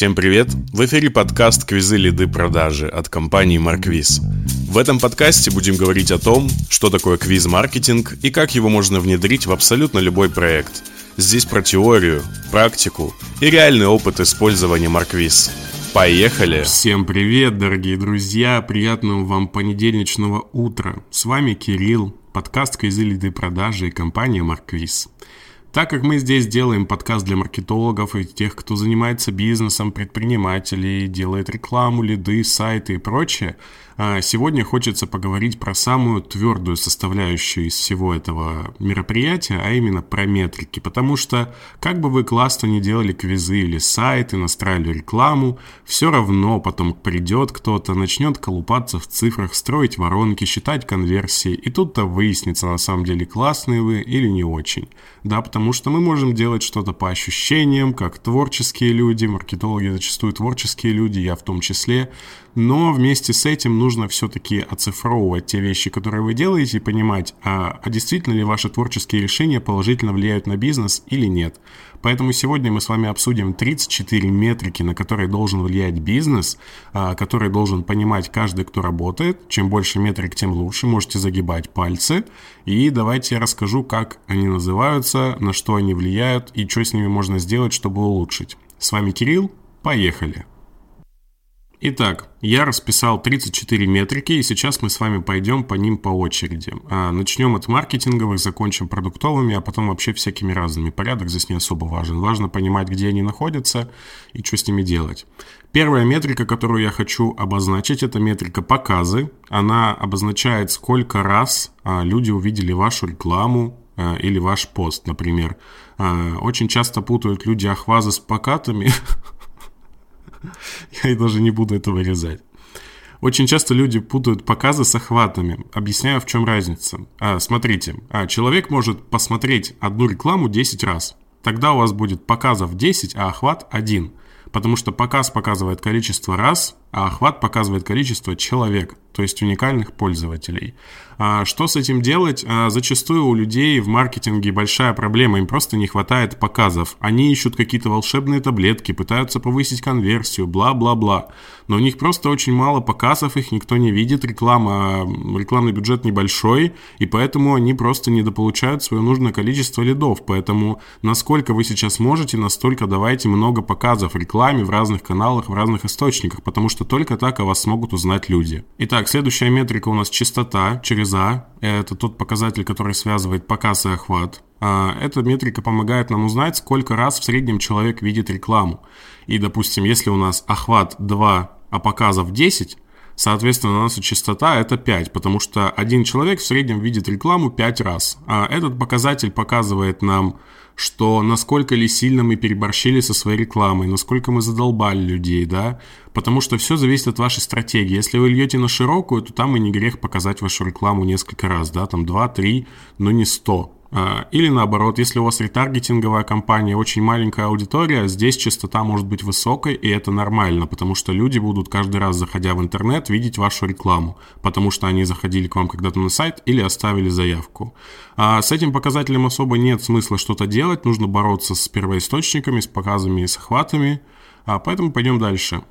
Всем привет! В эфире подкаст «Квизы лиды продажи» от компании «Марквиз». В этом подкасте будем говорить о том, что такое квиз-маркетинг и как его можно внедрить в абсолютно любой проект. Здесь про теорию, практику и реальный опыт использования «Марквиз». Поехали! Всем привет, дорогие друзья! Приятного вам понедельничного утра! С вами Кирилл, подкаст «Квизы лиды продажи» и компания «Марквиз». Так как мы здесь делаем подкаст для маркетологов и тех, кто занимается бизнесом, предпринимателей, делает рекламу, лиды, сайты и прочее, а сегодня хочется поговорить про самую твердую составляющую из всего этого мероприятия, а именно про метрики. Потому что, как бы вы классно не делали квизы или сайты, настраивали рекламу, все равно потом придет кто-то, начнет колупаться в цифрах, строить воронки, считать конверсии, и тут-то выяснится, на самом деле, классные вы или не очень. Да, потому что мы можем делать что-то по ощущениям, как творческие люди, маркетологи зачастую творческие люди, я в том числе, но вместе с этим нужно все-таки оцифровывать те вещи, которые вы делаете, и понимать, а, а действительно ли ваши творческие решения положительно влияют на бизнес или нет. Поэтому сегодня мы с вами обсудим 34 метрики, на которые должен влиять бизнес, а, которые должен понимать каждый, кто работает. Чем больше метрик, тем лучше. Можете загибать пальцы. И давайте я расскажу, как они называются, на что они влияют и что с ними можно сделать, чтобы улучшить. С вами Кирилл. Поехали! Итак, я расписал 34 метрики, и сейчас мы с вами пойдем по ним по очереди. А, начнем от маркетинговых, закончим продуктовыми, а потом вообще всякими разными. Порядок здесь не особо важен. Важно понимать, где они находятся и что с ними делать. Первая метрика, которую я хочу обозначить, это метрика показы. Она обозначает, сколько раз а, люди увидели вашу рекламу, а, или ваш пост, например. Очень часто путают люди ахвазы с покатами, Я даже не буду это вырезать. Очень часто люди путают показы с охватами. Объясняю, в чем разница. А, смотрите, а, человек может посмотреть одну рекламу 10 раз. Тогда у вас будет показов 10, а охват 1. Потому что показ показывает количество раз, а охват показывает количество человек, то есть уникальных пользователей. А что с этим делать? А зачастую у людей в маркетинге большая проблема, им просто не хватает показов. Они ищут какие-то волшебные таблетки, пытаются повысить конверсию, бла-бла-бла. Но у них просто очень мало показов, их никто не видит, реклама, рекламный бюджет небольшой, и поэтому они просто недополучают свое нужное количество лидов. Поэтому насколько вы сейчас можете, настолько давайте много показов рекламе в разных каналах, в разных источниках, потому что что только так о вас смогут узнать люди. Итак, следующая метрика у нас частота через А. Это тот показатель, который связывает показ и охват. А, эта метрика помогает нам узнать, сколько раз в среднем человек видит рекламу. И, допустим, если у нас охват 2, а показов 10, Соответственно, наша частота это 5, потому что один человек в среднем видит рекламу 5 раз. А этот показатель показывает нам, что насколько ли сильно мы переборщили со своей рекламой, насколько мы задолбали людей, да, потому что все зависит от вашей стратегии. Если вы льете на широкую, то там и не грех показать вашу рекламу несколько раз, да, там 2-3, но не 100. А, или наоборот, если у вас ретаргетинговая компания, очень маленькая аудитория, здесь частота может быть высокой, и это нормально, потому что люди будут каждый раз, заходя в интернет, видеть вашу рекламу, потому что они заходили к вам когда-то на сайт или оставили заявку. А с этим показателем особо нет смысла что-то делать, нужно бороться с первоисточниками, с показами и с охватами, а поэтому пойдем дальше.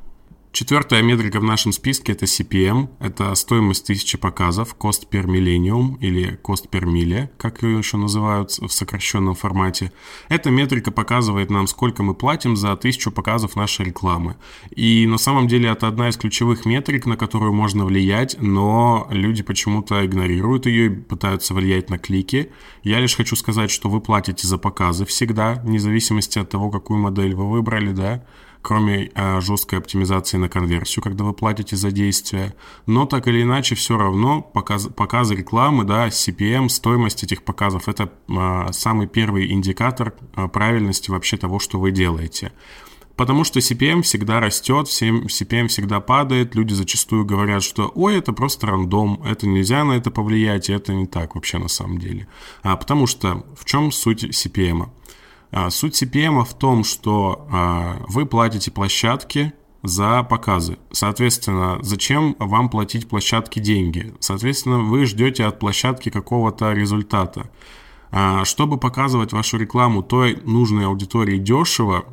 Четвертая метрика в нашем списке это CPM, это стоимость тысячи показов, cost per millennium или cost per mille, как ее еще называют в сокращенном формате. Эта метрика показывает нам, сколько мы платим за тысячу показов нашей рекламы. И на самом деле это одна из ключевых метрик, на которую можно влиять, но люди почему-то игнорируют ее и пытаются влиять на клики. Я лишь хочу сказать, что вы платите за показы всегда, вне зависимости от того, какую модель вы выбрали, да, кроме э, жесткой оптимизации на конверсию, когда вы платите за действие. Но так или иначе, все равно показ, показы рекламы, да, CPM, стоимость этих показов – это э, самый первый индикатор э, правильности вообще того, что вы делаете. Потому что CPM всегда растет, CPM всегда падает, люди зачастую говорят, что ой, это просто рандом, это нельзя на это повлиять, и это не так вообще на самом деле. А, потому что в чем суть CPM? А, суть CPM в том, что а, вы платите площадке за показы. Соответственно, зачем вам платить площадке деньги? Соответственно, вы ждете от площадки какого-то результата. А, чтобы показывать вашу рекламу той нужной аудитории дешево,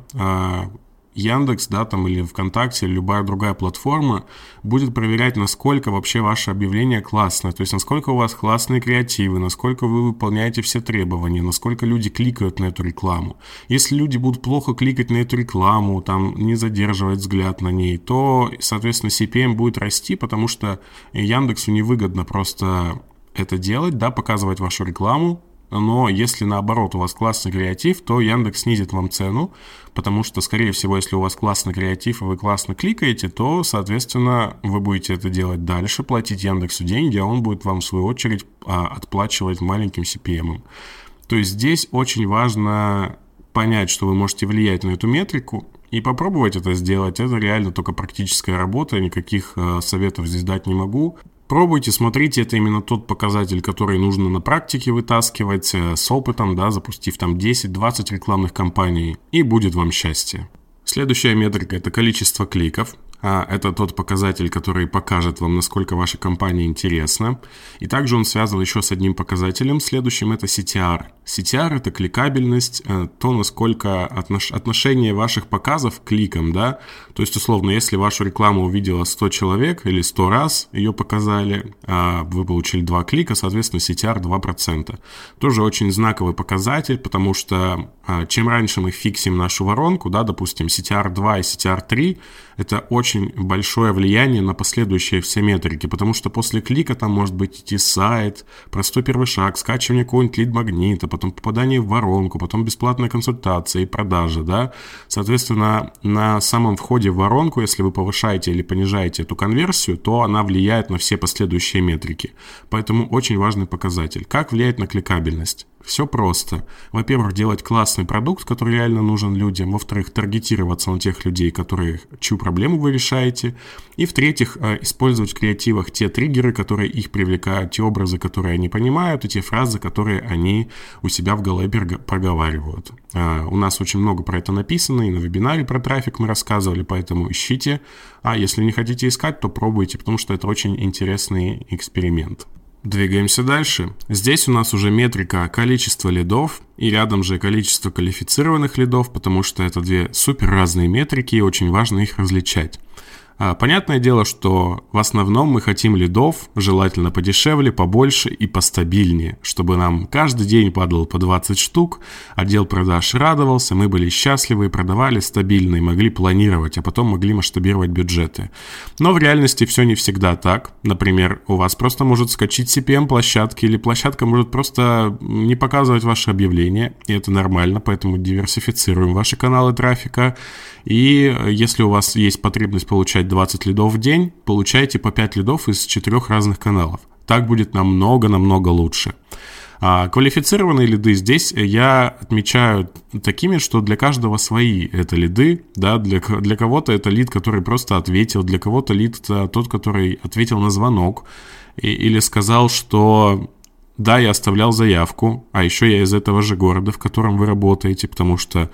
Яндекс, да, там или ВКонтакте, или любая другая платформа будет проверять, насколько вообще ваше объявление классное, то есть насколько у вас классные креативы, насколько вы выполняете все требования, насколько люди кликают на эту рекламу. Если люди будут плохо кликать на эту рекламу, там не задерживать взгляд на ней, то, соответственно, CPM будет расти, потому что Яндексу невыгодно просто это делать, да, показывать вашу рекламу, но если наоборот у вас классный креатив, то Яндекс снизит вам цену, потому что, скорее всего, если у вас классный креатив и вы классно кликаете, то, соответственно, вы будете это делать дальше, платить Яндексу деньги, а он будет вам, в свою очередь, а, отплачивать маленьким CPM. То есть здесь очень важно понять, что вы можете влиять на эту метрику, и попробовать это сделать. Это реально только практическая работа, никаких э, советов здесь дать не могу. Пробуйте, смотрите, это именно тот показатель, который нужно на практике вытаскивать э, с опытом, да, запустив там 10-20 рекламных кампаний, и будет вам счастье. Следующая метрика – это количество кликов. А, это тот показатель, который покажет вам, насколько ваша компания интересна. И также он связан еще с одним показателем. Следующим это CTR. CTR это кликабельность, э, то, насколько отнош... отношение ваших показов к кликам, да. То есть, условно, если вашу рекламу увидела 100 человек или 100 раз ее показали, а вы получили 2 клика, соответственно, CTR 2%. Тоже очень знаковый показатель, потому что а, чем раньше мы фиксим нашу воронку, да, допустим, CTR 2 и CTR 3, это очень большое влияние на последующие все метрики, потому что после клика там может быть идти сайт, простой первый шаг, скачивание какого-нибудь лид-магнита, потом попадание в воронку, потом бесплатная консультация и продажа, да. Соответственно, на самом входе в воронку, если вы повышаете или понижаете эту конверсию, то она влияет на все последующие метрики. Поэтому очень важный показатель. Как влияет на кликабельность? Все просто. Во-первых, делать классный продукт, который реально нужен людям. Во-вторых, таргетироваться на тех людей, которые, чью проблему вы решаете. И в-третьих, э, использовать в креативах те триггеры, которые их привлекают, те образы, которые они понимают, и те фразы, которые они у себя в голове проговаривают. Э, у нас очень много про это написано, и на вебинаре про трафик мы рассказывали, поэтому ищите. А если не хотите искать, то пробуйте, потому что это очень интересный эксперимент. Двигаемся дальше. Здесь у нас уже метрика количества лидов и рядом же количество квалифицированных лидов, потому что это две супер разные метрики и очень важно их различать. А, понятное дело, что в основном мы хотим лидов, желательно подешевле, побольше и постабильнее, чтобы нам каждый день падало по 20 штук, отдел продаж радовался, мы были счастливы и продавали стабильно и могли планировать, а потом могли масштабировать бюджеты. Но в реальности все не всегда так. Например, у вас просто может скачать CPM площадки или площадка может просто не показывать ваши объявления, и это нормально, поэтому диверсифицируем ваши каналы трафика. И если у вас есть потребность получать получать 20 лидов в день, получаете по 5 лидов из 4 разных каналов. Так будет намного-намного лучше. А квалифицированные лиды здесь я отмечаю такими, что для каждого свои это лиды, да, для, для кого-то это лид, который просто ответил, для кого-то лид это тот, который ответил на звонок и, или сказал, что да, я оставлял заявку, а еще я из этого же города, в котором вы работаете, потому что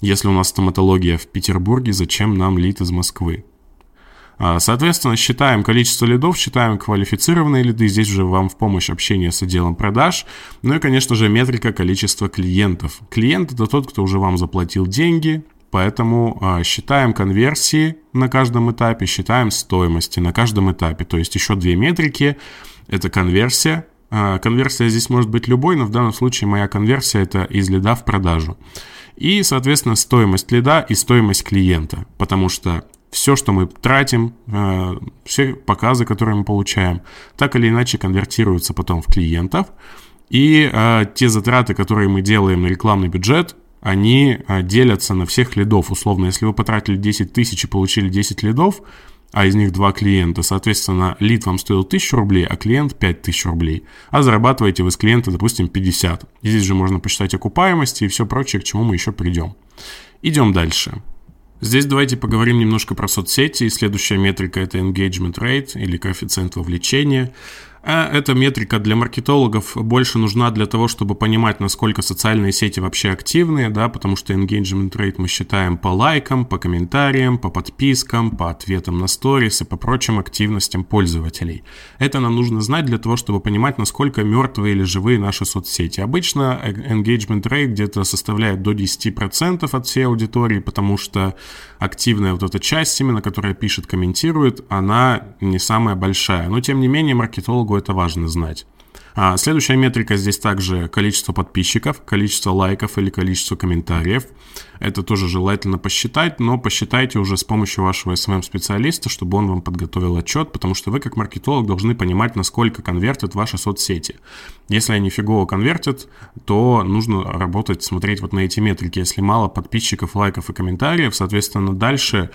если у нас стоматология в Петербурге, зачем нам лид из Москвы? А, соответственно, считаем количество лидов, считаем квалифицированные лиды. Здесь уже вам в помощь общение с отделом продаж. Ну и, конечно же, метрика количества клиентов. Клиент – это тот, кто уже вам заплатил деньги, Поэтому э, считаем конверсии на каждом этапе, считаем стоимости на каждом этапе. То есть еще две метрики. Это конверсия. Э, конверсия здесь может быть любой, но в данном случае моя конверсия это из лида в продажу. И, соответственно, стоимость лида и стоимость клиента. Потому что все, что мы тратим, э, все показы, которые мы получаем, так или иначе конвертируются потом в клиентов. И э, те затраты, которые мы делаем на рекламный бюджет, они э, делятся на всех лидов. Условно, если вы потратили 10 тысяч и получили 10 лидов, а из них два клиента, соответственно, лид вам стоил 1000 рублей, а клиент 5000 рублей. А зарабатываете вы с клиента, допустим, 50. И здесь же можно посчитать окупаемости и все прочее, к чему мы еще придем. Идем дальше. Здесь давайте поговорим немножко про соцсети. И следующая метрика – это engagement rate или коэффициент вовлечения. А эта метрика для маркетологов больше нужна для того, чтобы понимать, насколько социальные сети вообще активны, да, потому что engagement rate мы считаем по лайкам, по комментариям, по подпискам, по ответам на сторис и по прочим активностям пользователей. Это нам нужно знать для того, чтобы понимать, насколько мертвые или живые наши соцсети. Обычно engagement rate где-то составляет до 10% от всей аудитории, потому что активная вот эта часть именно, которая пишет, комментирует, она не самая большая. Но тем не менее маркетологу это важно знать. А следующая метрика здесь также количество подписчиков, количество лайков или количество комментариев. Это тоже желательно посчитать, но посчитайте уже с помощью вашего SMM-специалиста, чтобы он вам подготовил отчет, потому что вы как маркетолог должны понимать, насколько конвертят ваши соцсети. Если они фигово конвертят, то нужно работать, смотреть вот на эти метрики. Если мало подписчиков, лайков и комментариев, соответственно, дальше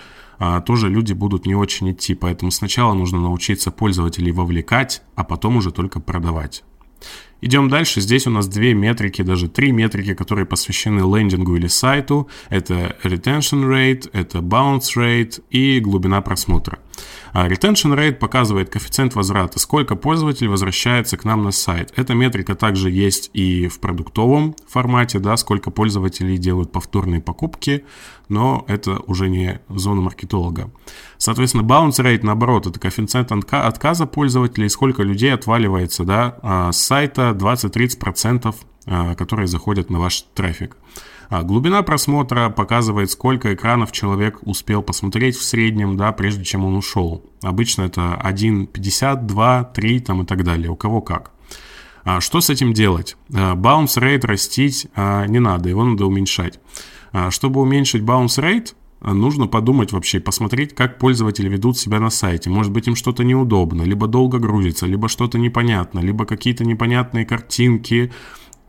тоже люди будут не очень идти. Поэтому сначала нужно научиться пользователей вовлекать, а потом уже только продавать. Идем дальше. Здесь у нас две метрики, даже три метрики, которые посвящены лендингу или сайту. Это retention rate, это bounce rate и глубина просмотра. А retention rate показывает коэффициент возврата, сколько пользователей возвращается к нам на сайт. Эта метрика также есть и в продуктовом формате, да, сколько пользователей делают повторные покупки, но это уже не зона маркетолога. Соответственно, bounce rate, наоборот, это коэффициент отказа пользователей, сколько людей отваливается да, а, с сайта 20-30%, а, которые заходят на ваш трафик. А глубина просмотра показывает, сколько экранов человек успел посмотреть в среднем, да, прежде чем он ушел. Обычно это 1,50, 2, 3 там и так далее, у кого как. А что с этим делать? Bounce rate растить а, не надо, его надо уменьшать. Чтобы уменьшить bounce rate, нужно подумать вообще, посмотреть, как пользователи ведут себя на сайте. Может быть, им что-то неудобно, либо долго грузится, либо что-то непонятно, либо какие-то непонятные картинки,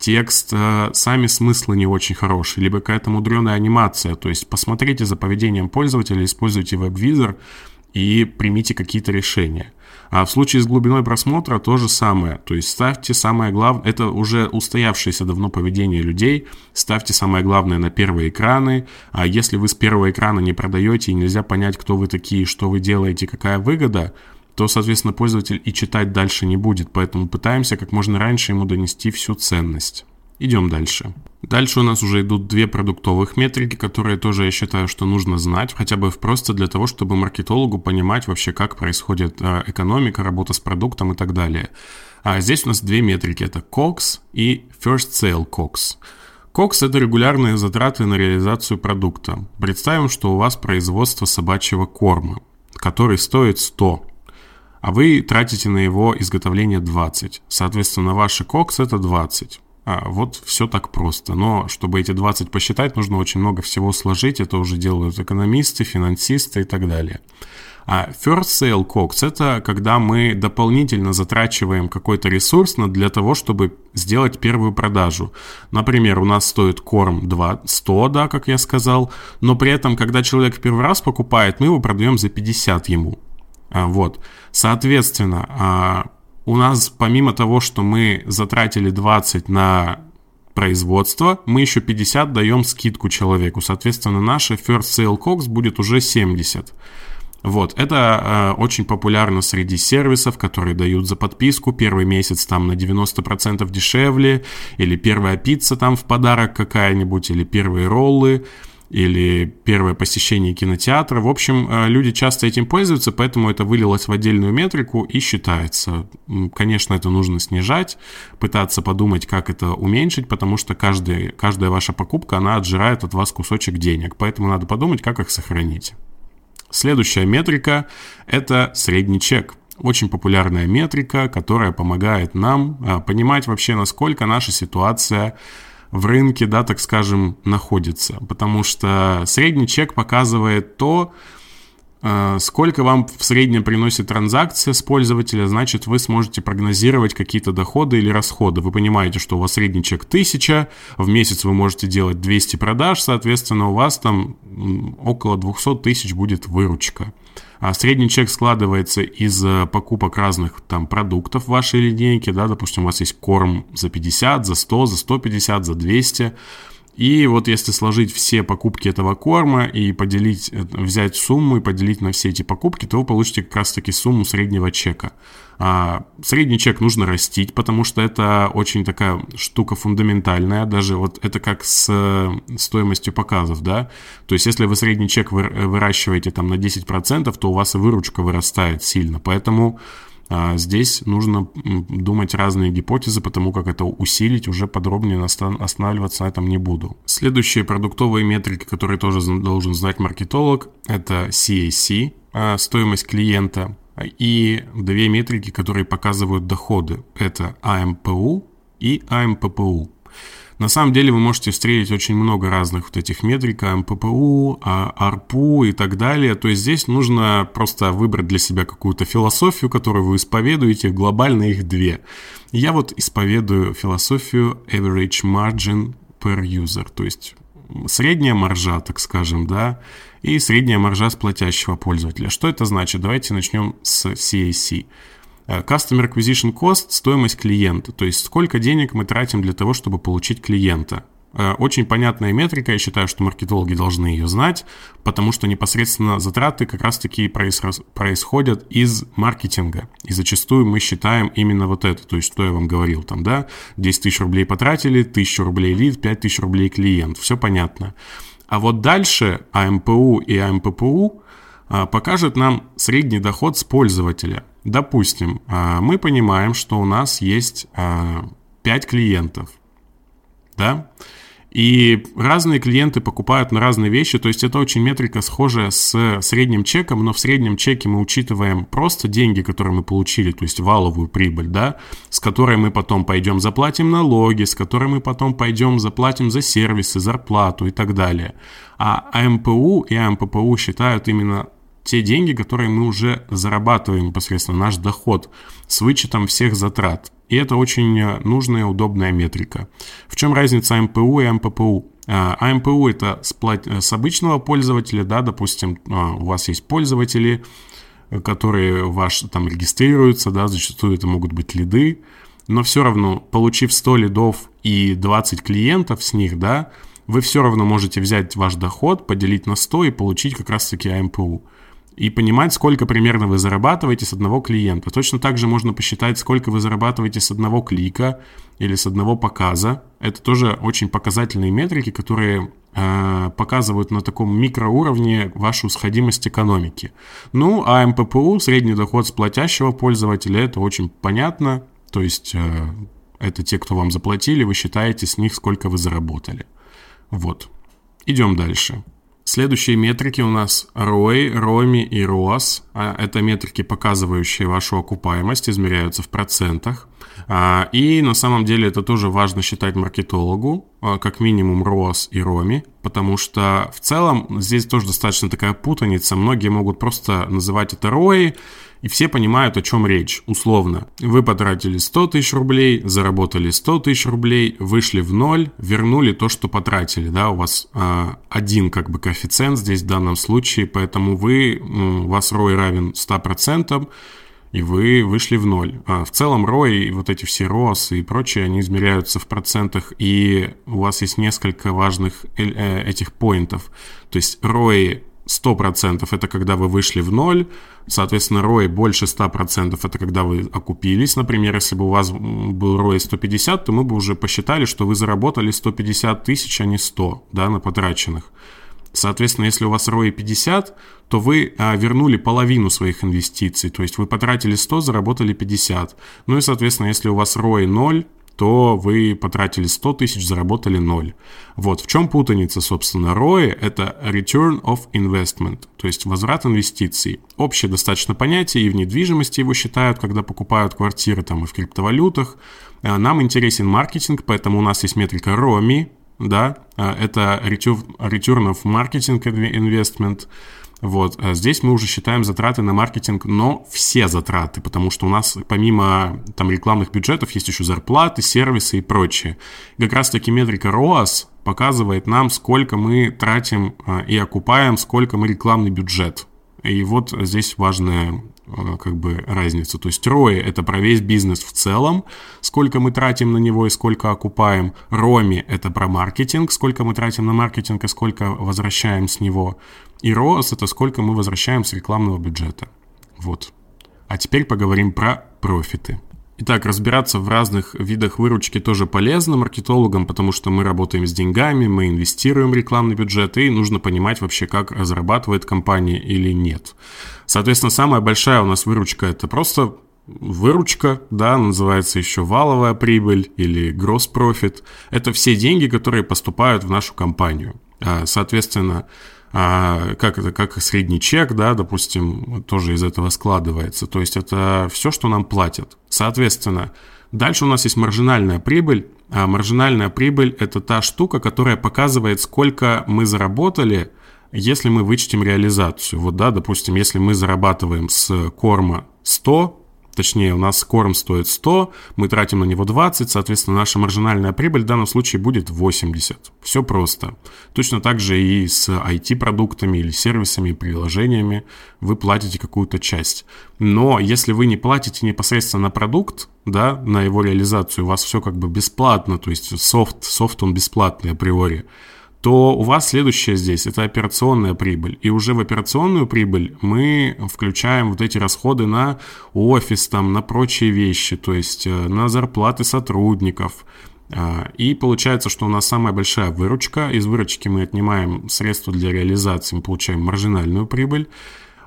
текст, э, сами смыслы не очень хорошие, либо какая-то мудреная анимация. То есть посмотрите за поведением пользователя, используйте веб-визор и примите какие-то решения. А в случае с глубиной просмотра то же самое. То есть ставьте самое главное, это уже устоявшееся давно поведение людей, ставьте самое главное на первые экраны. А если вы с первого экрана не продаете и нельзя понять, кто вы такие, что вы делаете, какая выгода, то, соответственно, пользователь и читать дальше не будет, поэтому пытаемся как можно раньше ему донести всю ценность. Идем дальше. Дальше у нас уже идут две продуктовых метрики, которые тоже я считаю, что нужно знать, хотя бы просто для того, чтобы маркетологу понимать вообще, как происходит а, экономика, работа с продуктом и так далее. А здесь у нас две метрики, это COX и First Sale COX. COX – это регулярные затраты на реализацию продукта. Представим, что у вас производство собачьего корма, который стоит 100 а вы тратите на его изготовление 20. Соответственно, ваши кокс это 20. А, вот все так просто. Но чтобы эти 20 посчитать, нужно очень много всего сложить. Это уже делают экономисты, финансисты и так далее. А first sale costs – это когда мы дополнительно затрачиваем какой-то ресурс для того, чтобы сделать первую продажу. Например, у нас стоит корм 2, 100, да, как я сказал, но при этом, когда человек первый раз покупает, мы его продаем за 50 ему. А, вот. Соответственно, а, у нас помимо того, что мы затратили 20 на производство, мы еще 50 даем скидку человеку. Соответственно, наша First Sale Cox будет уже 70. Вот, это э, очень популярно среди сервисов, которые дают за подписку. Первый месяц там на 90% дешевле, или первая пицца там в подарок какая-нибудь, или первые роллы или первое посещение кинотеатра. В общем, э, люди часто этим пользуются, поэтому это вылилось в отдельную метрику и считается. Конечно, это нужно снижать, пытаться подумать, как это уменьшить, потому что каждый, каждая ваша покупка, она отжирает от вас кусочек денег, поэтому надо подумать, как их сохранить. Следующая метрика – это средний чек. Очень популярная метрика, которая помогает нам э, понимать вообще, насколько наша ситуация в рынке, да, так скажем, находится. Потому что средний чек показывает то, э, сколько вам в среднем приносит транзакция с пользователя, значит, вы сможете прогнозировать какие-то доходы или расходы. Вы понимаете, что у вас средний чек 1000, в месяц вы можете делать 200 продаж, соответственно, у вас там около 200 тысяч будет выручка. А средний чек складывается из э, покупок разных там продуктов в вашей линейке, да, допустим, у вас есть корм за 50, за 100, за 150, за 200, И вот если сложить все покупки этого корма и поделить, э, взять сумму и поделить на все эти покупки, то вы получите как раз-таки сумму среднего чека. А средний чек нужно растить, потому что это очень такая штука фундаментальная, даже вот это как с э, стоимостью показов, да. То есть если вы средний чек выращиваете там на 10%, то у вас и выручка вырастает сильно. Поэтому а здесь нужно думать разные гипотезы, потому как это усилить, уже подробнее останавливаться на этом не буду. Следующие продуктовые метрики, которые тоже должен знать маркетолог, это CAC, а, стоимость клиента, и две метрики, которые показывают доходы. Это AMPU и AMPPU. На самом деле вы можете встретить очень много разных вот этих метрик, МППУ, АРПУ и так далее. То есть здесь нужно просто выбрать для себя какую-то философию, которую вы исповедуете, глобально их две. Я вот исповедую философию average margin per user, то есть средняя маржа, так скажем, да, и средняя маржа с платящего пользователя. Что это значит? Давайте начнем с CAC. Э, Customer Acquisition Cost – стоимость клиента, то есть сколько денег мы тратим для того, чтобы получить клиента. Э, очень понятная метрика, я считаю, что маркетологи должны ее знать, потому что непосредственно затраты как раз-таки происходят из маркетинга. И зачастую мы считаем именно вот это, то есть что я вам говорил там, да, 10 тысяч рублей потратили, 1000 рублей лид, 5000 рублей клиент, все понятно. А вот дальше АМПУ и АМППУ а, покажет нам средний доход с пользователя. Допустим, а, мы понимаем, что у нас есть 5 а, клиентов, да, и разные клиенты покупают на разные вещи, то есть это очень метрика схожая с средним чеком, но в среднем чеке мы учитываем просто деньги, которые мы получили, то есть валовую прибыль, да, с которой мы потом пойдем заплатим налоги, с которой мы потом пойдем заплатим за сервисы, зарплату и так далее. А АМПУ и АМППУ считают именно те деньги, которые мы уже зарабатываем непосредственно, наш доход с вычетом всех затрат. И это очень э, нужная удобная метрика. В чем разница АМПУ и АМППУ? А, АМПУ это. Э, с обычного пользователя, да, допустим, у вас есть пользователи, которые ваш там регистрируются, да, зачастую это могут быть лиды, но все равно, получив 100 лидов и 20 клиентов с них, да, вы все равно можете взять ваш доход, поделить на 100 и получить как раз-таки АМПУ и понимать, сколько примерно вы зарабатываете с одного клиента. Точно так же можно посчитать, сколько вы зарабатываете с одного клика или с одного показа. Это тоже очень показательные метрики, которые э, показывают на таком микроуровне вашу сходимость экономики. Ну, а МППУ, средний доход с платящего пользователя, это очень понятно. То есть э, это те, кто вам заплатили, вы считаете с них, сколько вы заработали. Вот. Идем дальше. Следующие метрики у нас ROI, ROMI и ROAS. А, это метрики, показывающие вашу окупаемость, измеряются в процентах. А, и на самом деле это тоже важно считать маркетологу, а, как минимум ROAS и ROMI, потому что в целом здесь тоже достаточно такая путаница. Многие могут просто называть это ROI, и все понимают, о чем речь, условно. Вы потратили 100 тысяч рублей, заработали 100 тысяч рублей, вышли в ноль, вернули то, что потратили, да, у вас э, один как бы коэффициент здесь в данном случае, поэтому вы, у вас ROI равен 100%, и вы вышли в ноль. А в целом ROI, вот эти все ROAS и прочее, они измеряются в процентах, и у вас есть несколько важных э, этих поинтов. То есть ROI 100% это когда вы вышли в ноль, соответственно, ROI больше 100% это когда вы окупились. Например, если бы у вас был ROI 150, то мы бы уже посчитали, что вы заработали 150 тысяч, а не 100 да, на потраченных. Соответственно, если у вас ROI 50, то вы а, вернули половину своих инвестиций. То есть вы потратили 100, заработали 50. Ну и, соответственно, если у вас ROI 0, то вы потратили 100 тысяч, заработали 0. Вот в чем путаница, собственно. ROI – это Return of Investment, то есть возврат инвестиций. Общее достаточно понятие, и в недвижимости его считают, когда покупают квартиры там и в криптовалютах. Э, нам интересен маркетинг, поэтому у нас есть метрика ROMI, да, э, это Return of Marketing Investment – вот. А здесь мы уже считаем затраты на маркетинг, но все затраты, потому что у нас помимо там рекламных бюджетов есть еще зарплаты, сервисы и прочее. Как раз таки метрика ROAS показывает нам, сколько мы тратим а, и окупаем, сколько мы рекламный бюджет И вот здесь важная э, как бы разница. То есть ROI – это про весь бизнес в целом, сколько мы тратим на него и сколько окупаем. ROMI – это про маркетинг, сколько мы тратим на маркетинг и сколько возвращаем с него. И ROAS – это сколько мы возвращаем с рекламного бюджета. Вот. А теперь поговорим про профиты. Итак, разбираться в разных видах выручки тоже полезно маркетологам, потому что мы работаем с деньгами, мы инвестируем рекламный бюджет, и нужно понимать вообще, как зарабатывает компания или нет. Соответственно, самая большая у нас выручка – это просто выручка, да, называется еще валовая прибыль или gross profit. Это все деньги, которые поступают в нашу компанию. А, соответственно, а, как это, как средний чек, да, допустим, тоже из этого складывается. То есть это все, что нам платят. Соответственно, дальше у нас есть маржинальная прибыль. А маржинальная прибыль – это та штука, которая показывает, сколько мы заработали, если мы вычтем реализацию. Вот, да, допустим, если мы зарабатываем с корма 100, Точнее, у нас корм стоит 100, мы тратим на него 20, соответственно, наша маржинальная прибыль в данном случае будет 80. Все просто. Точно так же и с IT-продуктами или сервисами, приложениями вы платите какую-то часть. Но если вы не платите непосредственно на продукт, да, на его реализацию, у вас все как бы бесплатно, то есть софт, софт он бесплатный априори, то у вас следующее здесь – это операционная прибыль. И уже в операционную прибыль мы включаем вот эти расходы на офис, там, на прочие вещи, то есть э, на зарплаты сотрудников. А, и получается, что у нас самая большая выручка. Из выручки мы отнимаем средства для реализации, мы получаем маржинальную прибыль.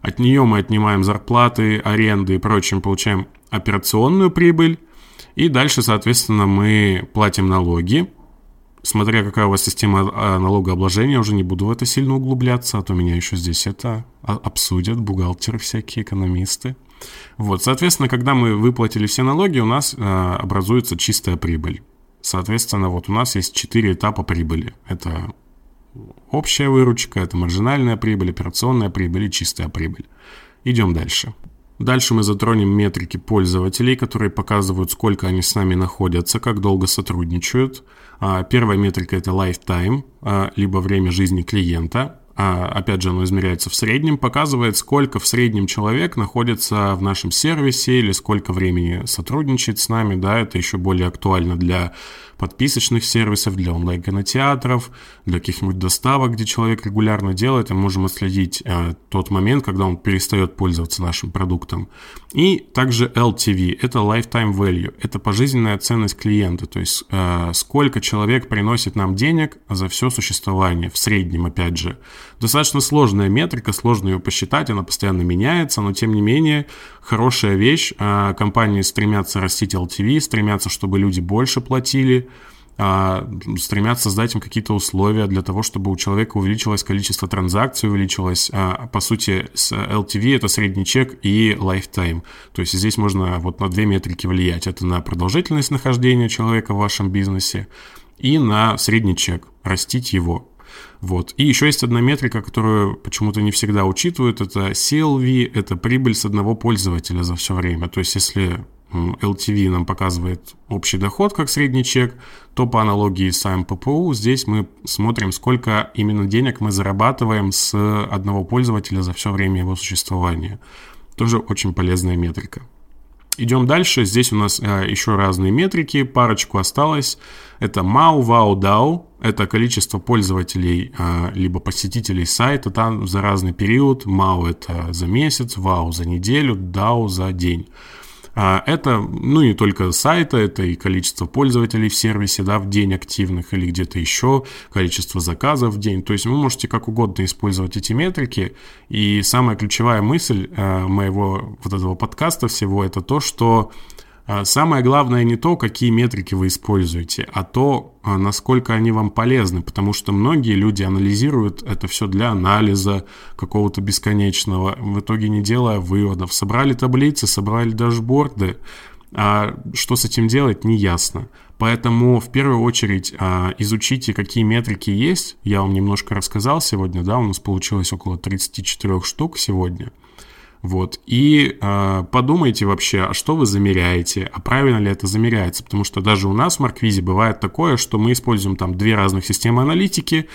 От нее мы отнимаем зарплаты, аренды и прочим, получаем операционную прибыль. И дальше, соответственно, мы платим налоги, смотря какая у вас система а, налогообложения, уже не буду в это сильно углубляться, а то меня еще здесь это обсудят бухгалтеры всякие, экономисты. Вот, соответственно, когда мы выплатили все налоги, у нас э, образуется чистая прибыль. Соответственно, вот у нас есть четыре этапа прибыли. Это общая выручка, это маржинальная прибыль, операционная прибыль и чистая прибыль. Идем дальше. Дальше мы затронем метрики пользователей, которые показывают, сколько они с нами находятся, как долго сотрудничают. А, первая метрика – это lifetime, а, либо время жизни клиента. А, опять же, оно измеряется в среднем, показывает, сколько в среднем человек находится в нашем сервисе или сколько времени сотрудничает с нами. Да, это еще более актуально для подписочных сервисов, для онлайн-кинотеатров, для каких-нибудь доставок, где человек регулярно делает, и можем отследить э, тот момент, когда он перестает пользоваться нашим продуктом. И также LTV – это lifetime value, это пожизненная ценность клиента, то есть э, сколько человек приносит нам денег за все существование, в среднем, опять же. Достаточно сложная метрика, сложно ее посчитать, она постоянно меняется, но тем не менее хорошая вещь. Э, компании стремятся растить LTV, стремятся, чтобы люди больше платили, а, стремятся создать им какие-то условия для того, чтобы у человека увеличилось количество транзакций, увеличилось, а, по сути, с LTV это средний чек и lifetime. То есть здесь можно вот на две метрики влиять. Это на продолжительность нахождения человека в вашем бизнесе и на средний чек, растить его. Вот. И еще есть одна метрика, которую почему-то не всегда учитывают, это CLV, это прибыль с одного пользователя за все время. То есть если LTV нам показывает общий доход как средний чек, то по аналогии с АМППУ здесь мы смотрим, сколько именно денег мы зарабатываем с одного пользователя за все время его существования. Тоже очень полезная метрика. Идем дальше. Здесь у нас э, еще разные метрики. Парочку осталось. Это MAU, WOW, DAO. Это количество пользователей э, либо посетителей сайта там за разный период. MAU это за месяц, WOW за неделю, DAO за день. А, это, ну, не только сайта, это и количество пользователей в сервисе, да, в день активных или где-то еще, количество заказов в день. То есть вы можете как угодно использовать эти метрики. И самая ключевая мысль э, моего вот этого подкаста всего, это то, что самое главное не то, какие метрики вы используете, а то, а, насколько они вам полезны, потому что многие люди анализируют это все для анализа какого-то бесконечного, в итоге не делая выводов. Собрали таблицы, собрали дашборды, а что с этим делать, не ясно. Поэтому в первую очередь изучите, какие метрики есть. Я вам немножко рассказал сегодня, да, у нас получилось около 34 штук сегодня – вот. И э, подумайте вообще, а что вы замеряете, а правильно ли это замеряется, потому что даже у нас в Марквизе бывает такое, что мы используем там две разных системы аналитики,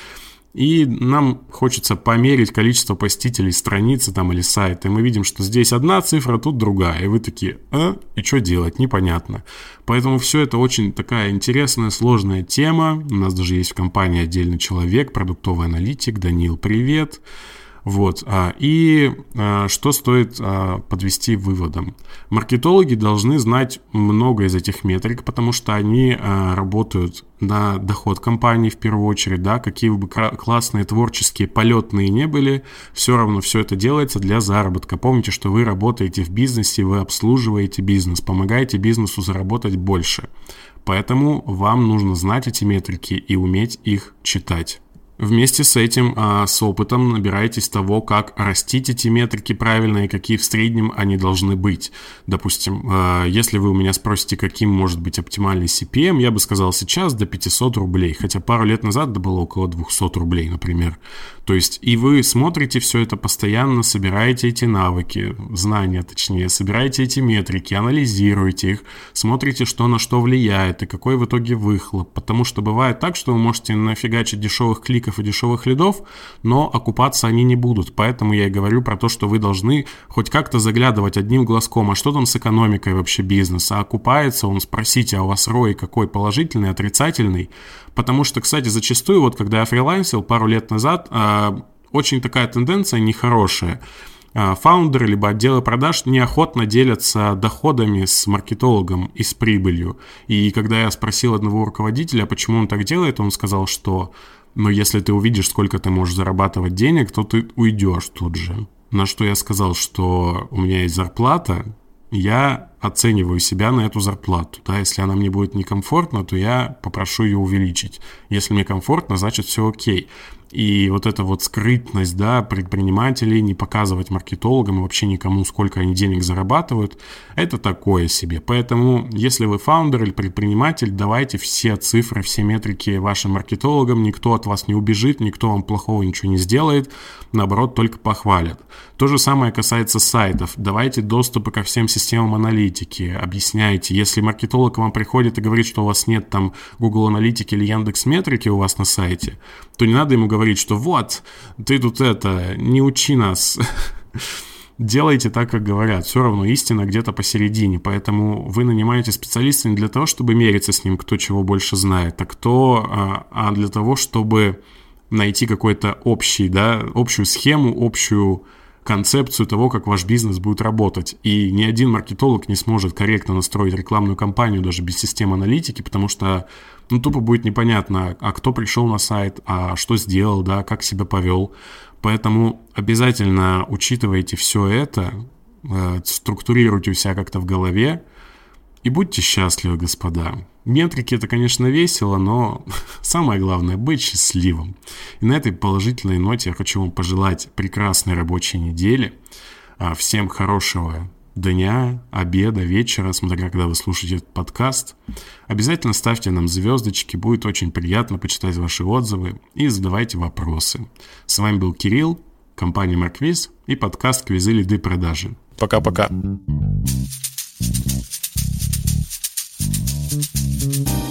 и нам хочется померить количество посетителей страницы там или сайта, и мы видим, что здесь одна цифра, тут другая, и вы такие, а, и что делать, непонятно. Поэтому все это очень такая интересная, сложная тема. У нас даже есть в компании отдельный человек, продуктовый аналитик, Данил, привет. Вот. А, и а, что стоит а, подвести выводом? Маркетологи должны знать много из этих метрик, потому что они работают на доход компании в первую очередь, да, какие бы классные, творческие, полетные не были, все равно все это делается для заработка. Помните, что вы работаете в бизнесе, вы обслуживаете бизнес, помогаете бизнесу заработать больше. Поэтому вам нужно знать эти метрики и уметь их читать. Вместе с этим, а, с опытом набираетесь того, как растить эти метрики правильно и какие в среднем они должны быть. Допустим, а, если вы у меня спросите, каким может быть оптимальный CPM, я бы сказал сейчас до 500 рублей, хотя пару лет назад это было около 200 рублей, например. То есть и вы смотрите все это постоянно, собираете эти навыки, знания точнее, собираете эти метрики, анализируете их, смотрите, что на что влияет и какой в итоге выхлоп. Потому что бывает так, что вы можете нафигачить дешевых кликов и дешевых лидов, но окупаться они не будут. Поэтому я и говорю про то, что вы должны хоть как-то заглядывать одним глазком, а что там с экономикой вообще бизнеса, окупается он, спросите, а у вас рой какой положительный, отрицательный, Потому что, кстати, зачастую, вот когда я фрилансил пару лет назад, а, очень такая тенденция нехорошая. А, фаундеры либо отделы продаж неохотно делятся доходами с маркетологом и с прибылью. И когда я спросил одного руководителя, почему он так делает, он сказал, что ну, если ты увидишь, сколько ты можешь зарабатывать денег, то ты уйдешь тут же. На что я сказал, что у меня есть зарплата, я оцениваю себя на эту зарплату. Да? Если она мне будет некомфортна, то я попрошу ее увеличить. Если мне комфортно, значит все окей. И вот эта вот скрытность да, предпринимателей, не показывать маркетологам и вообще никому, сколько они денег зарабатывают, это такое себе. Поэтому, если вы фаундер или предприниматель, давайте все цифры, все метрики вашим маркетологам, никто от вас не убежит, никто вам плохого ничего не сделает, наоборот, только похвалят. То же самое касается сайтов. Давайте доступы ко всем системам аналитики, объясняйте. Если маркетолог к вам приходит и говорит, что у вас нет там Google аналитики или Яндекс метрики у вас на сайте, то не надо ему говорить, что вот, ты тут это, не учи нас. Делайте так, как говорят. Все равно истина где-то посередине. Поэтому вы нанимаете специалиста не для того, чтобы мериться с ним, кто чего больше знает, а кто, а, а для того, чтобы найти какой-то общий, да, общую схему, общую концепцию того, как ваш бизнес будет работать. И ни один маркетолог не сможет корректно настроить рекламную кампанию даже без системы аналитики, потому что ну, тупо будет непонятно, а кто пришел на сайт, а что сделал, да, как себя повел. Поэтому обязательно учитывайте все это, э, структурируйте у себя как-то в голове и будьте счастливы, господа. Метрики это, конечно, весело, но самое главное быть счастливым. И на этой положительной ноте я хочу вам пожелать прекрасной рабочей недели, а, всем хорошего дня, обеда, вечера, смотря когда вы слушаете этот подкаст. Обязательно ставьте нам звездочки, будет очень приятно почитать ваши отзывы и задавайте вопросы. С вами был Кирилл, компания Марквиз и подкаст «Квизы лиды продажи». Пока-пока. Thank you.